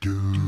do.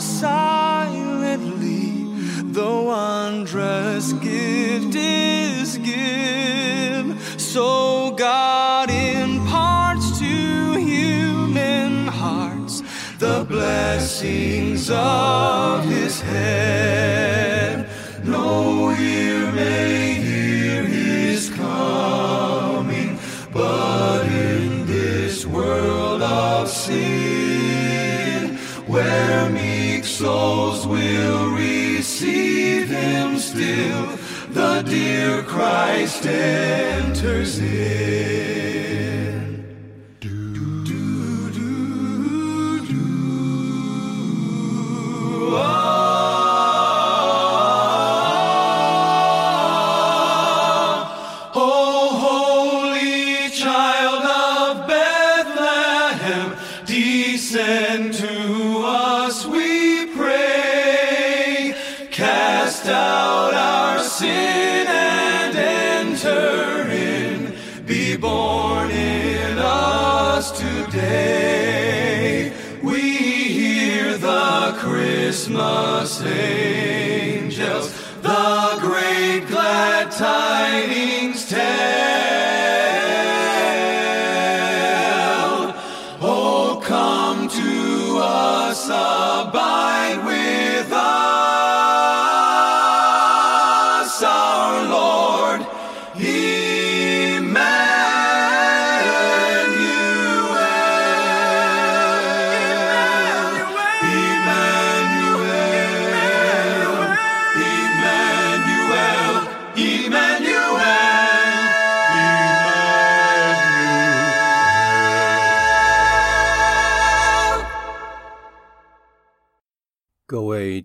Silently the wondrous gift is given. So God imparts to human hearts the blessings of His head. Christ enters in. Do, do, do, do. Ah. Oh, holy child of Bethlehem, descend Christmas Day.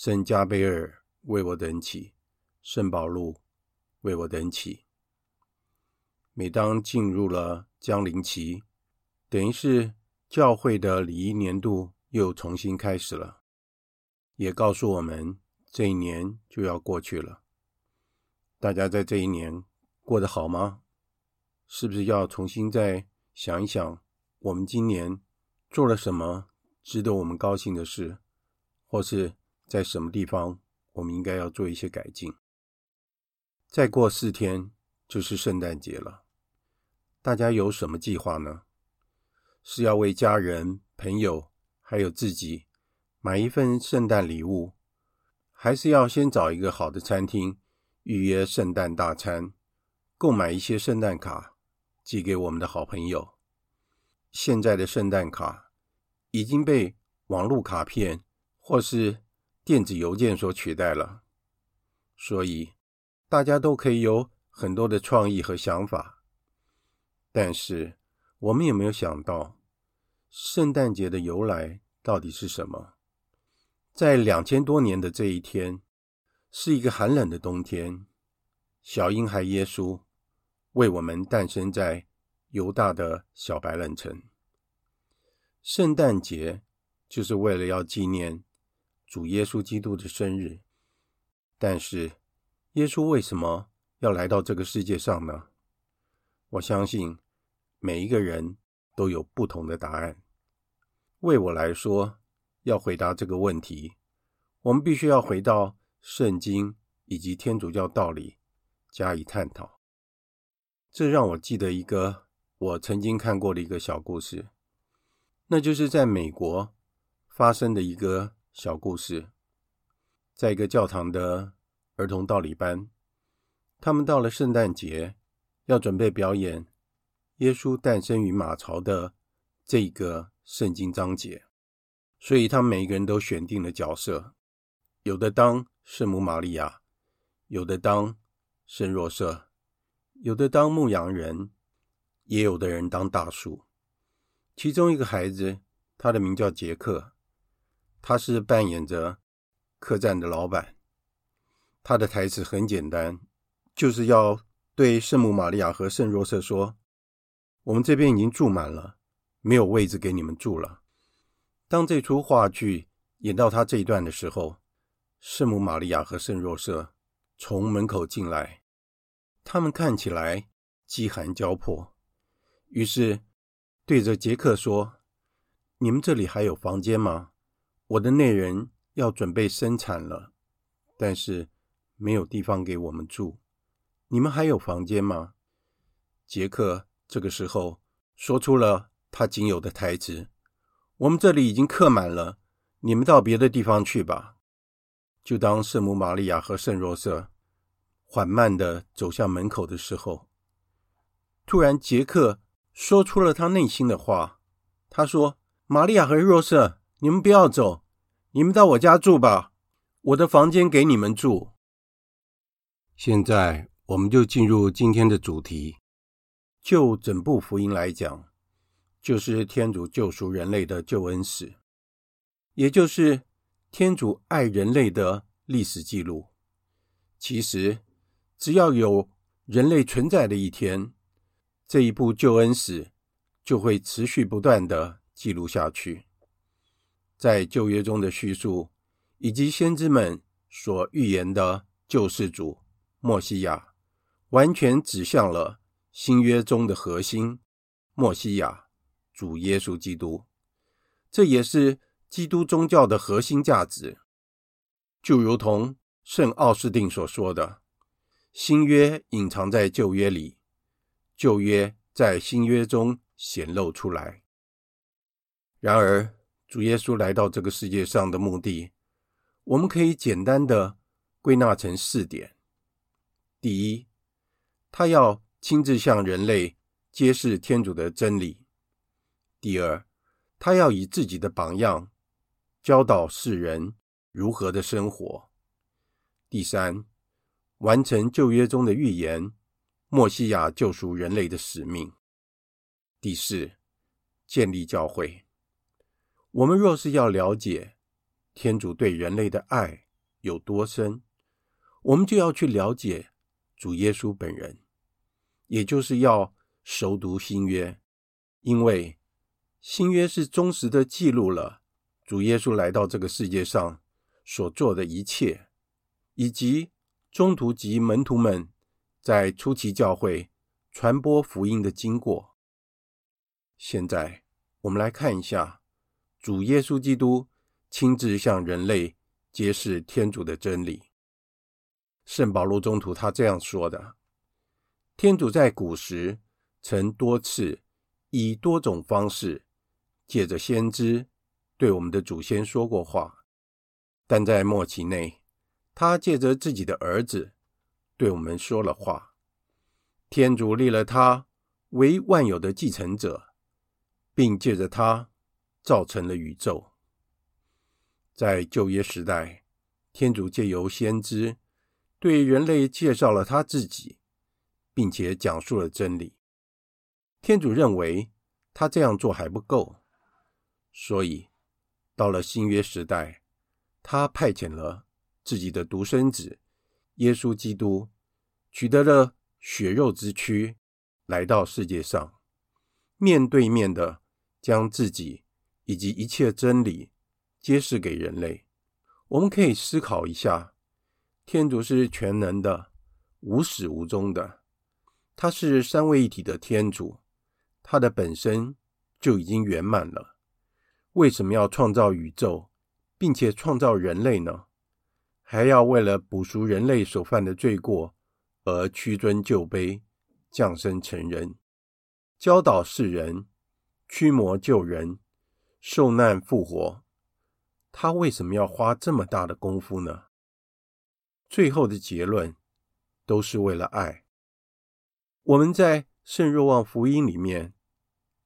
圣加贝尔为我等起，圣保禄为我等起。每当进入了江陵期，等于是教会的礼仪年度又重新开始了，也告诉我们这一年就要过去了。大家在这一年过得好吗？是不是要重新再想一想，我们今年做了什么值得我们高兴的事，或是在什么地方我们应该要做一些改进？再过四天就是圣诞节了，大家有什么计划呢？是要为家人、朋友还有自己买一份圣诞礼物，还是要先找一个好的餐厅预约圣诞大餐，购买一些圣诞卡寄给我们的好朋友？现在的圣诞卡已经被网络卡片或是电子邮件所取代了，所以大家都可以有很多的创意和想法。但是我们有没有想到，圣诞节的由来到底是什么？在两千多年的这一天，是一个寒冷的冬天，小婴孩耶稣为我们诞生在犹大的小白冷城。圣诞节就是为了要纪念主耶稣基督的生日，但是耶稣为什么要来到这个世界上呢？我相信每一个人都有不同的答案。为我来说，要回答这个问题，我们必须要回到圣经以及天主教道理加以探讨。这让我记得一个我曾经看过的一个小故事。那就是在美国发生的一个小故事，在一个教堂的儿童道理班，他们到了圣诞节，要准备表演耶稣诞生于马槽的这个圣经章节，所以他们每个人都选定了角色，有的当圣母玛利亚，有的当圣若瑟，有的当牧羊人，也有的人当大树。其中一个孩子，他的名叫杰克，他是扮演着客栈的老板。他的台词很简单，就是要对圣母玛利亚和圣若瑟说：“我们这边已经住满了，没有位置给你们住了。”当这出话剧演到他这一段的时候，圣母玛利亚和圣若瑟从门口进来，他们看起来饥寒交迫，于是。对着杰克说：“你们这里还有房间吗？我的内人要准备生产了，但是没有地方给我们住。你们还有房间吗？”杰克这个时候说出了他仅有的台词：“我们这里已经客满了，你们到别的地方去吧。”就当圣母玛利亚和圣若瑟缓慢地走向门口的时候，突然杰克。说出了他内心的话。他说：“玛利亚和若瑟，你们不要走，你们到我家住吧，我的房间给你们住。”现在，我们就进入今天的主题。就整部福音来讲，就是天主救赎人类的救恩史，也就是天主爱人类的历史记录。其实，只要有人类存在的一天，这一部救恩史就会持续不断的记录下去，在旧约中的叙述，以及先知们所预言的救世主默西亚，完全指向了新约中的核心——默西亚，主耶稣基督。这也是基督宗教的核心价值。就如同圣奥斯定所说的：“新约隐藏在旧约里。”旧约在新约中显露出来。然而，主耶稣来到这个世界上的目的，我们可以简单的归纳成四点：第一，他要亲自向人类揭示天主的真理；第二，他要以自己的榜样教导世人如何的生活；第三，完成旧约中的预言。默西亚救赎人类的使命。第四，建立教会。我们若是要了解天主对人类的爱有多深，我们就要去了解主耶稣本人，也就是要熟读新约，因为新约是忠实的记录了主耶稣来到这个世界上所做的一切，以及宗徒及门徒们。在初期教会传播福音的经过。现在，我们来看一下主耶稣基督亲自向人类揭示天主的真理。圣保禄宗徒他这样说的：“天主在古时曾多次以多种方式借着先知对我们的祖先说过话，但在末期内，他借着自己的儿子。”对我们说了话，天主立了他为万有的继承者，并借着他造成了宇宙。在旧约时代，天主借由先知对人类介绍了他自己，并且讲述了真理。天主认为他这样做还不够，所以到了新约时代，他派遣了自己的独生子。耶稣基督取得了血肉之躯，来到世界上，面对面的将自己以及一切真理揭示给人类。我们可以思考一下：天主是全能的、无始无终的，他是三位一体的天主，他的本身就已经圆满了。为什么要创造宇宙，并且创造人类呢？还要为了补赎人类所犯的罪过而屈尊就卑，降生成人，教导世人，驱魔救人，受难复活。他为什么要花这么大的功夫呢？最后的结论都是为了爱。我们在圣若望福音里面，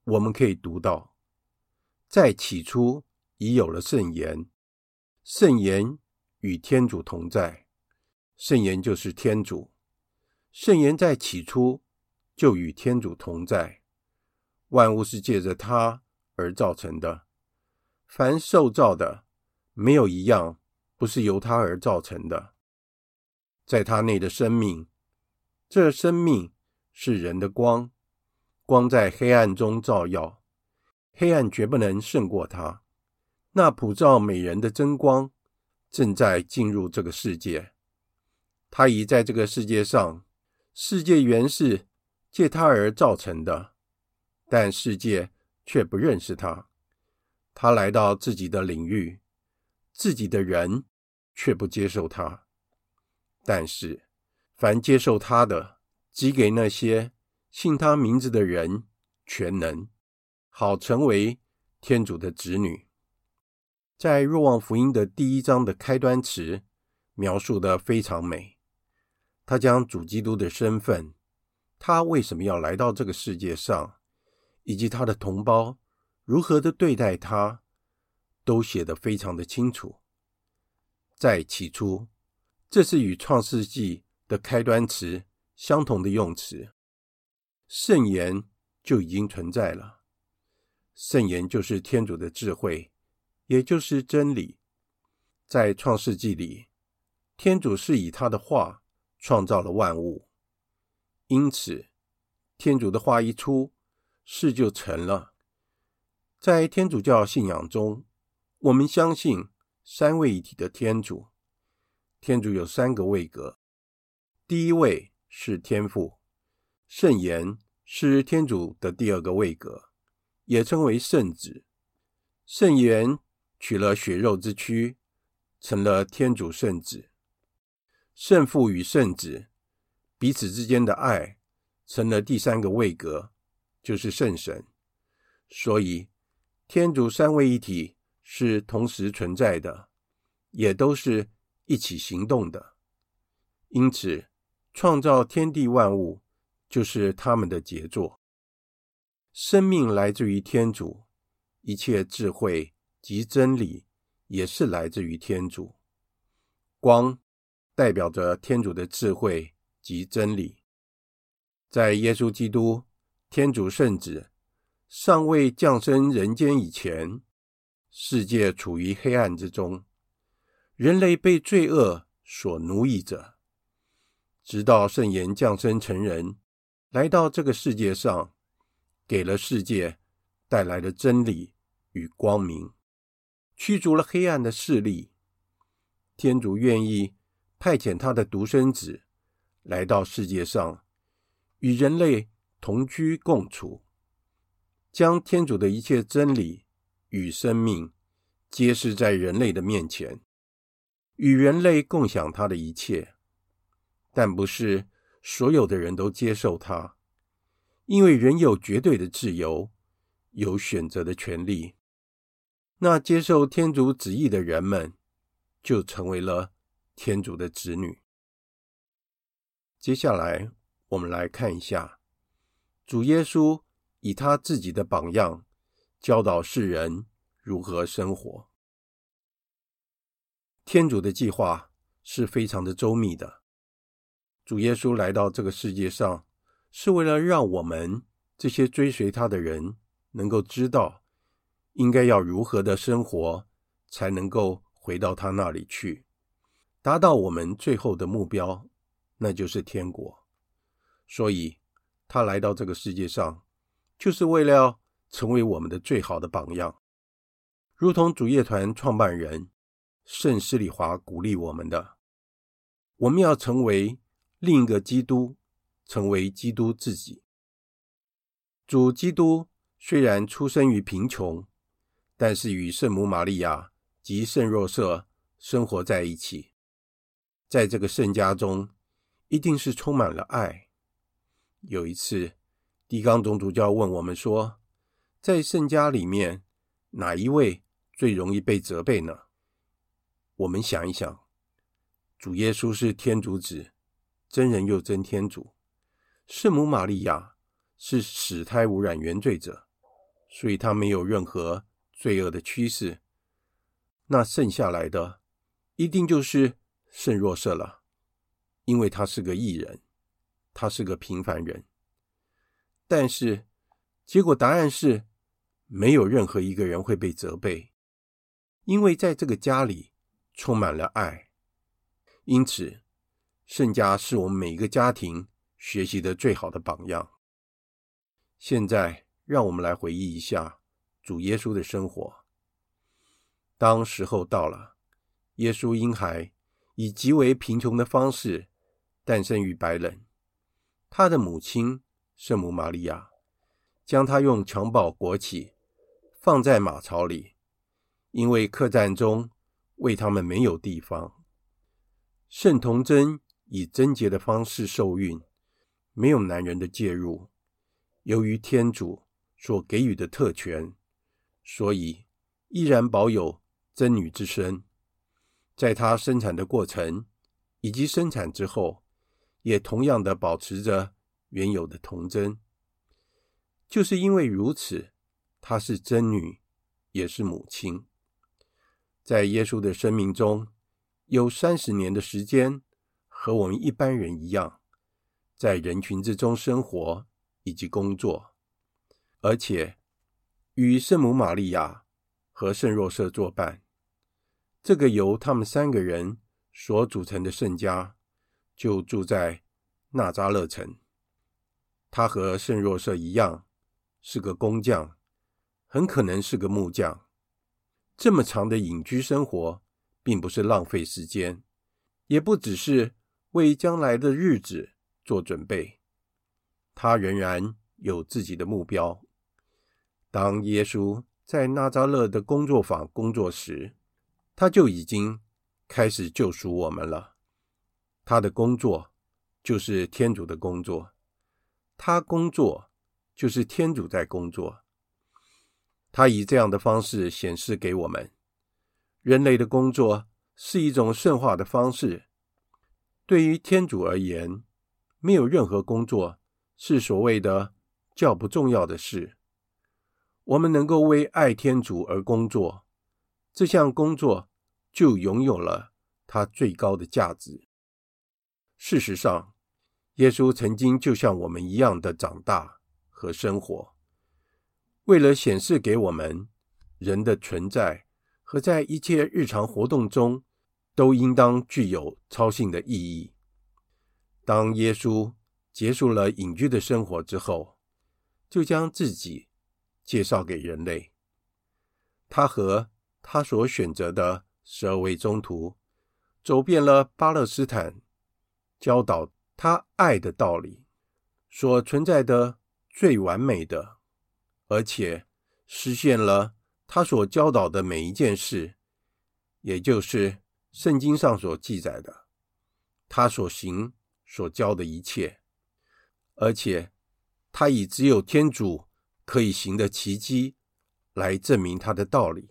我们可以读到，在起初已有了圣言，圣言。与天主同在，圣言就是天主。圣言在起初就与天主同在，万物是借着他而造成的。凡受造的，没有一样不是由他而造成的。在他内的生命，这生命是人的光，光在黑暗中照耀，黑暗绝不能胜过他。那普照美人的真光。正在进入这个世界，他已在这个世界上。世界原是借他而造成的，但世界却不认识他。他来到自己的领域，自己的人却不接受他。但是，凡接受他的，即给那些信他名字的人全能，好成为天主的子女。在若望福音的第一章的开端词描述的非常美，他将主基督的身份，他为什么要来到这个世界上，以及他的同胞如何的对待他，都写得非常的清楚。在起初，这是与创世纪的开端词相同的用词，圣言就已经存在了，圣言就是天主的智慧。也就是真理，在创世纪里，天主是以他的话创造了万物，因此天主的话一出，事就成了。在天主教信仰中，我们相信三位一体的天主。天主有三个位格，第一位是天父，圣言是天主的第二个位格，也称为圣子，圣言。取了血肉之躯，成了天主圣子。圣父与圣子彼此之间的爱，成了第三个位格，就是圣神。所以，天主三位一体是同时存在的，也都是一起行动的。因此，创造天地万物就是他们的杰作。生命来自于天主，一切智慧。及真理也是来自于天主，光代表着天主的智慧及真理。在耶稣基督天主圣子尚未降生人间以前，世界处于黑暗之中，人类被罪恶所奴役着。直到圣言降生成人，来到这个世界上，给了世界带来了真理与光明。驱逐了黑暗的势力，天主愿意派遣他的独生子来到世界上，与人类同居共处，将天主的一切真理与生命揭示在人类的面前，与人类共享他的一切。但不是所有的人都接受他，因为人有绝对的自由，有选择的权利。那接受天主旨意的人们，就成为了天主的子女。接下来，我们来看一下主耶稣以他自己的榜样，教导世人如何生活。天主的计划是非常的周密的。主耶稣来到这个世界上，是为了让我们这些追随他的人能够知道。应该要如何的生活，才能够回到他那里去，达到我们最后的目标，那就是天国。所以，他来到这个世界上，就是为了成为我们的最好的榜样。如同主业团创办人圣施礼华鼓励我们的，我们要成为另一个基督，成为基督自己。主基督虽然出生于贫穷，但是与圣母玛利亚及圣若瑟生活在一起，在这个圣家中，一定是充满了爱。有一次，狄刚总主教问我们说，在圣家里面，哪一位最容易被责备呢？我们想一想，主耶稣是天主子，真人又真天主；圣母玛利亚是始胎无染原罪者，所以她没有任何罪恶的趋势。那剩下来的，一定就是圣若瑟了，因为他是个义人。他是个平凡人，但是结果答案是，没有任何一个人会被责备，因为在这个家里充满了爱。因此，圣家是我们每一个家庭学习的最好的榜样。现在，让我们来回忆一下主耶稣的生活。当时候到了，耶稣婴孩以极为贫穷的方式诞生于白冷。他的母亲圣母玛利亚将他用襁褓裹起，放在马槽里，因为客栈中为他们没有地方。圣童贞以贞洁的方式受孕，没有男人的介入。由于天主所给予的特权，所以依然保有真女之身。在她生产的过程以及生产之后。也同样的保持着原有的童贞，就是因为如此，她是真女，也是母亲。在耶稣的生命中，有三十年的时间，和我们一般人一样，在人群之中生活以及工作，而且与圣母玛利亚和圣若瑟作伴。这个由他们三个人所组成的圣家。就住在纳扎勒城。他和圣若瑟一样，是个工匠，很可能是个木匠。这么长的隐居生活，并不是浪费时间，也不只是为将来的日子做准备。他仍然有自己的目标。当耶稣在纳扎勒的工作坊工作时，他就已经开始救赎我们了。他的工作就是天主的工作，他工作就是天主在工作。他以这样的方式显示给我们：人类的工作是一种圣化的方式。对于天主而言，没有任何工作是所谓的较不重要的事。我们能够为爱天主而工作，这项工作就拥有了它最高的价值。事实上，耶稣曾经就像我们一样的长大和生活，为了显示给我们人的存在和在一切日常活动中都应当具有超性的意义。当耶稣结束了隐居的生活之后，就将自己介绍给人类。他和他所选择的十二位宗徒走遍了巴勒斯坦。教导他爱的道理，所存在的最完美的，而且实现了他所教导的每一件事，也就是圣经上所记载的，他所行所教的一切，而且他以只有天主可以行的奇迹来证明他的道理。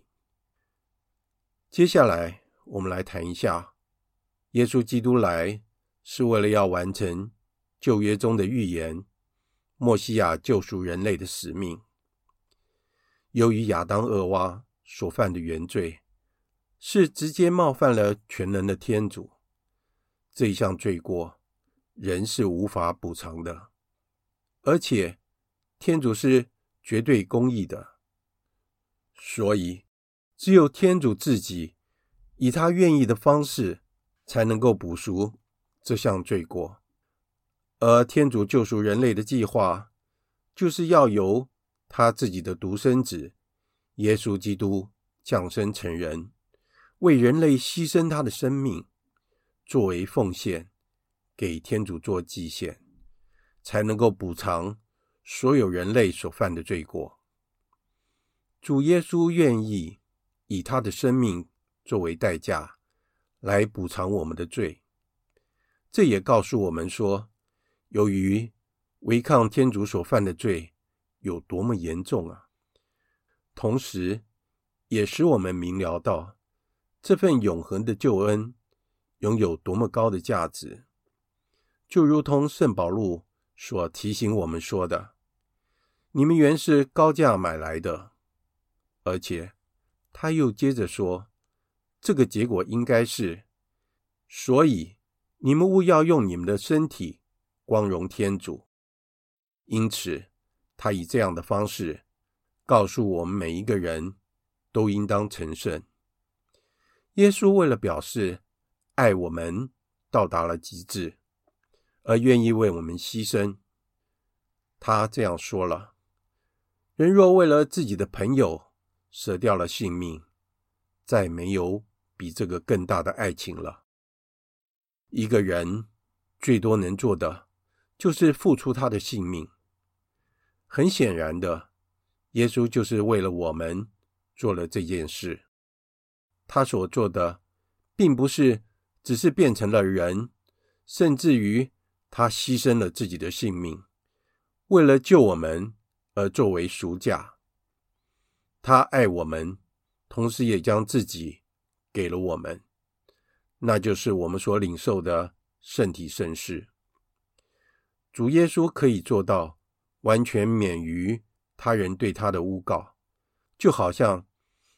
接下来，我们来谈一下耶稣基督来。是为了要完成旧约中的预言，默西亚救赎人类的使命。由于亚当、厄娃所犯的原罪，是直接冒犯了全能的天主，这一项罪过，人是无法补偿的。而且，天主是绝对公义的，所以只有天主自己以他愿意的方式，才能够补赎。这项罪过，而天主救赎人类的计划，就是要由他自己的独生子耶稣基督降生成人，为人类牺牲他的生命，作为奉献，给天主做祭献，才能够补偿所有人类所犯的罪过。主耶稣愿意以他的生命作为代价，来补偿我们的罪。这也告诉我们说，由于违抗天主所犯的罪有多么严重啊！同时，也使我们明了到这份永恒的救恩拥有多么高的价值。就如同圣保禄所提醒我们说的：“你们原是高价买来的。”而且，他又接着说：“这个结果应该是，所以。”你们务要用你们的身体光荣天主，因此，他以这样的方式告诉我们每一个人都应当成圣。耶稣为了表示爱我们到达了极致，而愿意为我们牺牲，他这样说了：人若为了自己的朋友舍掉了性命，再没有比这个更大的爱情了。一个人最多能做的，就是付出他的性命。很显然的，耶稣就是为了我们做了这件事。他所做的，并不是只是变成了人，甚至于他牺牲了自己的性命，为了救我们而作为赎价。他爱我们，同时也将自己给了我们。那就是我们所领受的圣体圣事。主耶稣可以做到完全免于他人对他的诬告，就好像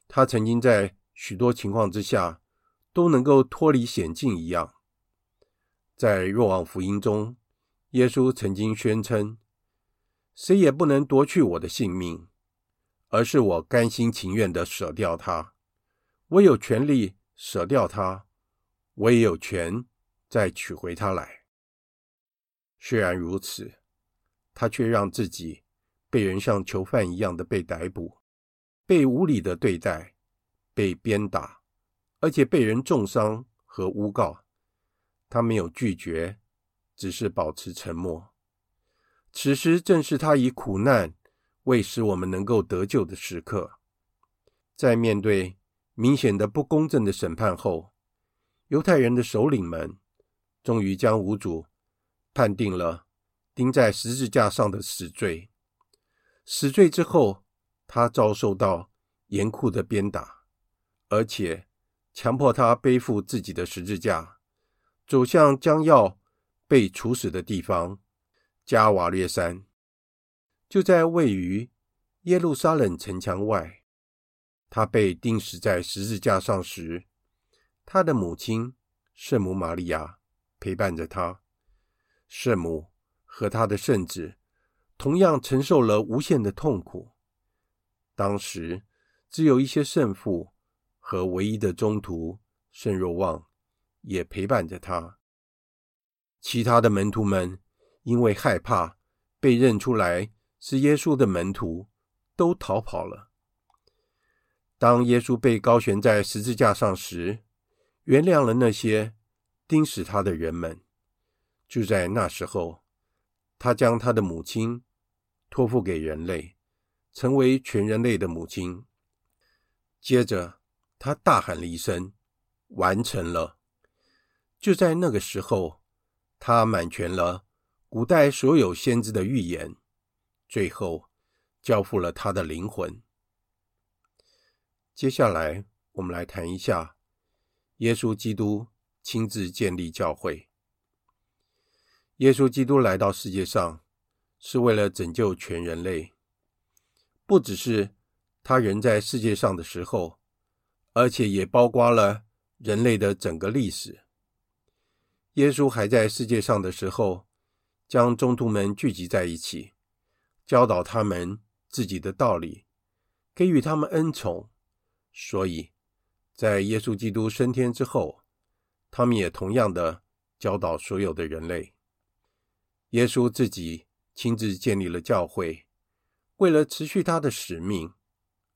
他曾经在许多情况之下都能够脱离险境一样。在若望福音中，耶稣曾经宣称：“谁也不能夺去我的性命，而是我甘心情愿的舍掉它。我有权利舍掉它。”我也有权再取回他来。虽然如此，他却让自己被人像囚犯一样的被逮捕，被无理的对待，被鞭打，而且被人重伤和诬告。他没有拒绝，只是保持沉默。此时正是他以苦难为使我们能够得救的时刻。在面对明显的不公正的审判后，犹太人的首领们终于将无主判定了钉在十字架上的死罪。死罪之后，他遭受到严酷的鞭打，而且强迫他背负自己的十字架，走向将要被处死的地方——加瓦略山。就在位于耶路撒冷城墙外，他被钉死在十字架上时，他的母亲圣母玛利亚陪伴着他，圣母和他的圣子同样承受了无限的痛苦。当时只有一些圣父和唯一的中徒圣若望也陪伴着他，其他的门徒们因为害怕被认出来是耶稣的门徒，都逃跑了。当耶稣被高悬在十字架上时，原谅了那些钉死他的人们。就在那时候，他将他的母亲托付给人类，成为全人类的母亲。接着，他大喊了一声：“完成了！”就在那个时候，他满全了古代所有先知的预言，最后交付了他的灵魂。接下来，我们来谈一下。耶稣基督亲自建立教会。耶稣基督来到世界上，是为了拯救全人类，不只是他人在世界上的时候，而且也包括了人类的整个历史。耶稣还在世界上的时候，将宗徒们聚集在一起，教导他们自己的道理，给予他们恩宠，所以。在耶稣基督升天之后，他们也同样的教导所有的人类。耶稣自己亲自建立了教会，为了持续他的使命，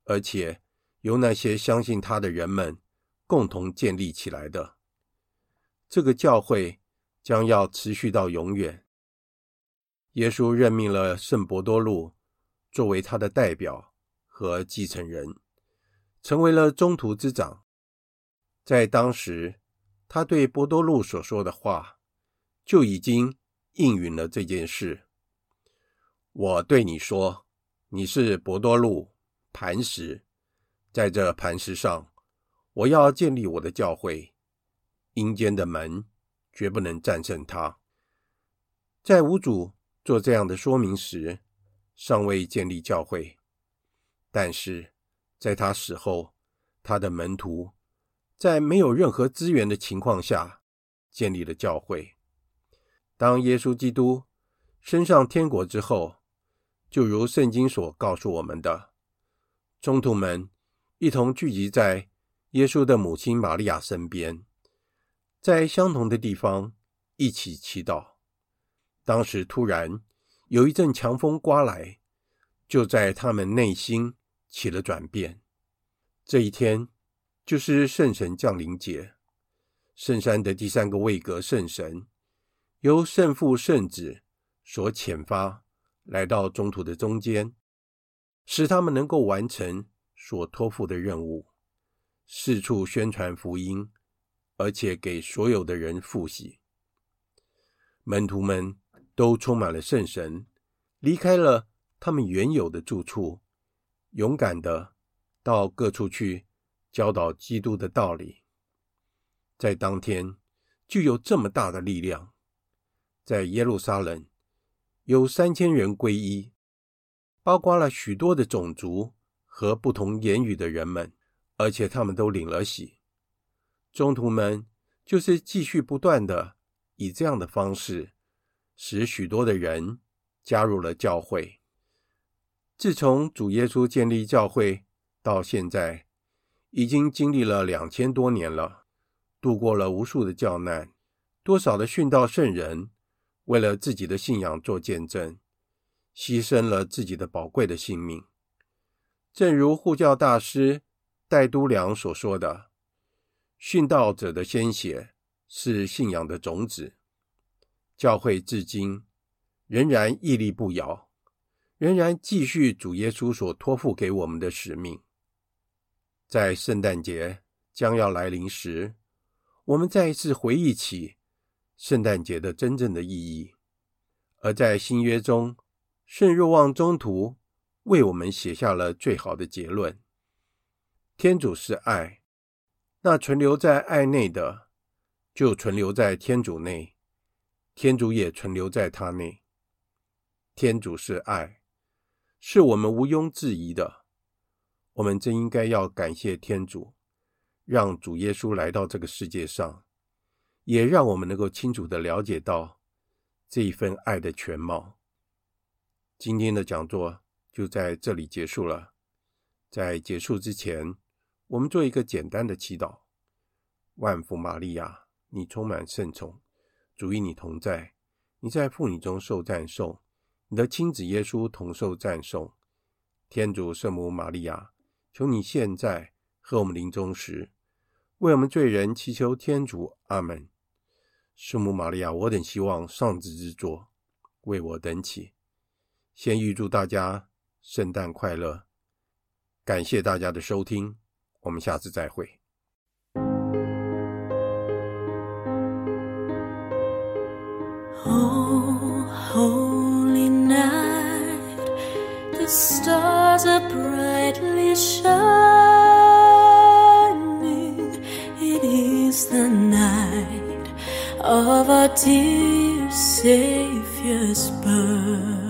而且由那些相信他的人们共同建立起来的。这个教会将要持续到永远。耶稣任命了圣伯多禄作为他的代表和继承人，成为了中途之长。在当时，他对伯多禄所说的话就已经应允了这件事。我对你说，你是伯多禄磐石，在这磐石上，我要建立我的教会，阴间的门绝不能战胜它。在五主做这样的说明时，尚未建立教会，但是在他死后，他的门徒在没有任何资源的情况下建立了教会。当耶稣基督升上天国之后，就如圣经所告诉我们的，宗徒们一同聚集在耶稣的母亲玛利亚身边，在相同的地方一起祈祷。当时突然有一阵强风刮来，就在他们内心起了转变。这一天就是圣神降临节，圣山的第三个位格圣神由圣父、圣子所遣发，来到宗徒的中间，使他们能够完成所托付的任务，四处宣传福音，而且给所有的人复习。门徒们。都充满了圣神，离开了他们原有的住处，勇敢的到各处去教导基督的道理。在当天，就有这么大的力量，在耶路撒冷有三千人皈依，包括了许多的种族和不同言语的人们，而且他们都领了洗。宗徒们就是继续不断地以这样的方式。使许多的人加入了教会。自从主耶稣建立教会到现在，已经经历了两千多年了，度过了无数的教难，多少的殉道圣人为了自己的信仰做见证，牺牲了自己的宝贵的性命。正如护教大师戴都良所说的：“殉道者的鲜血是信仰的种子。”教会至今仍然屹立不摇，仍然继续主耶稣所托付给我们的使命。在圣诞节将要来临时，我们再一次回忆起圣诞节的真正的意义。而在新约中，圣若望中途为我们写下了最好的结论：天主是爱，那存留在爱内的，就存留在天主内。天主也存留在他内。天主是爱，是我们毋庸置疑的。我们真应该要感谢天主，让主耶稣来到这个世界上，也让我们能够清楚地了解到这一份爱的全貌。今天的讲座就在这里结束了。在结束之前，我们做一个简单的祈祷：万福玛利亚，你充满圣宠。主与你同在，你在妇女中受赞颂，你的亲子耶稣同受赞颂。天主圣母玛利亚，求你现在和我们临终时，为我们罪人祈求天主。阿门。圣母玛利亚，我等希望上旨之作，为我等祈。先预祝大家圣诞快乐，感谢大家的收听，我们下次再会。Oh, holy night, are brightly shining. It is the night of our dear Savior's birth.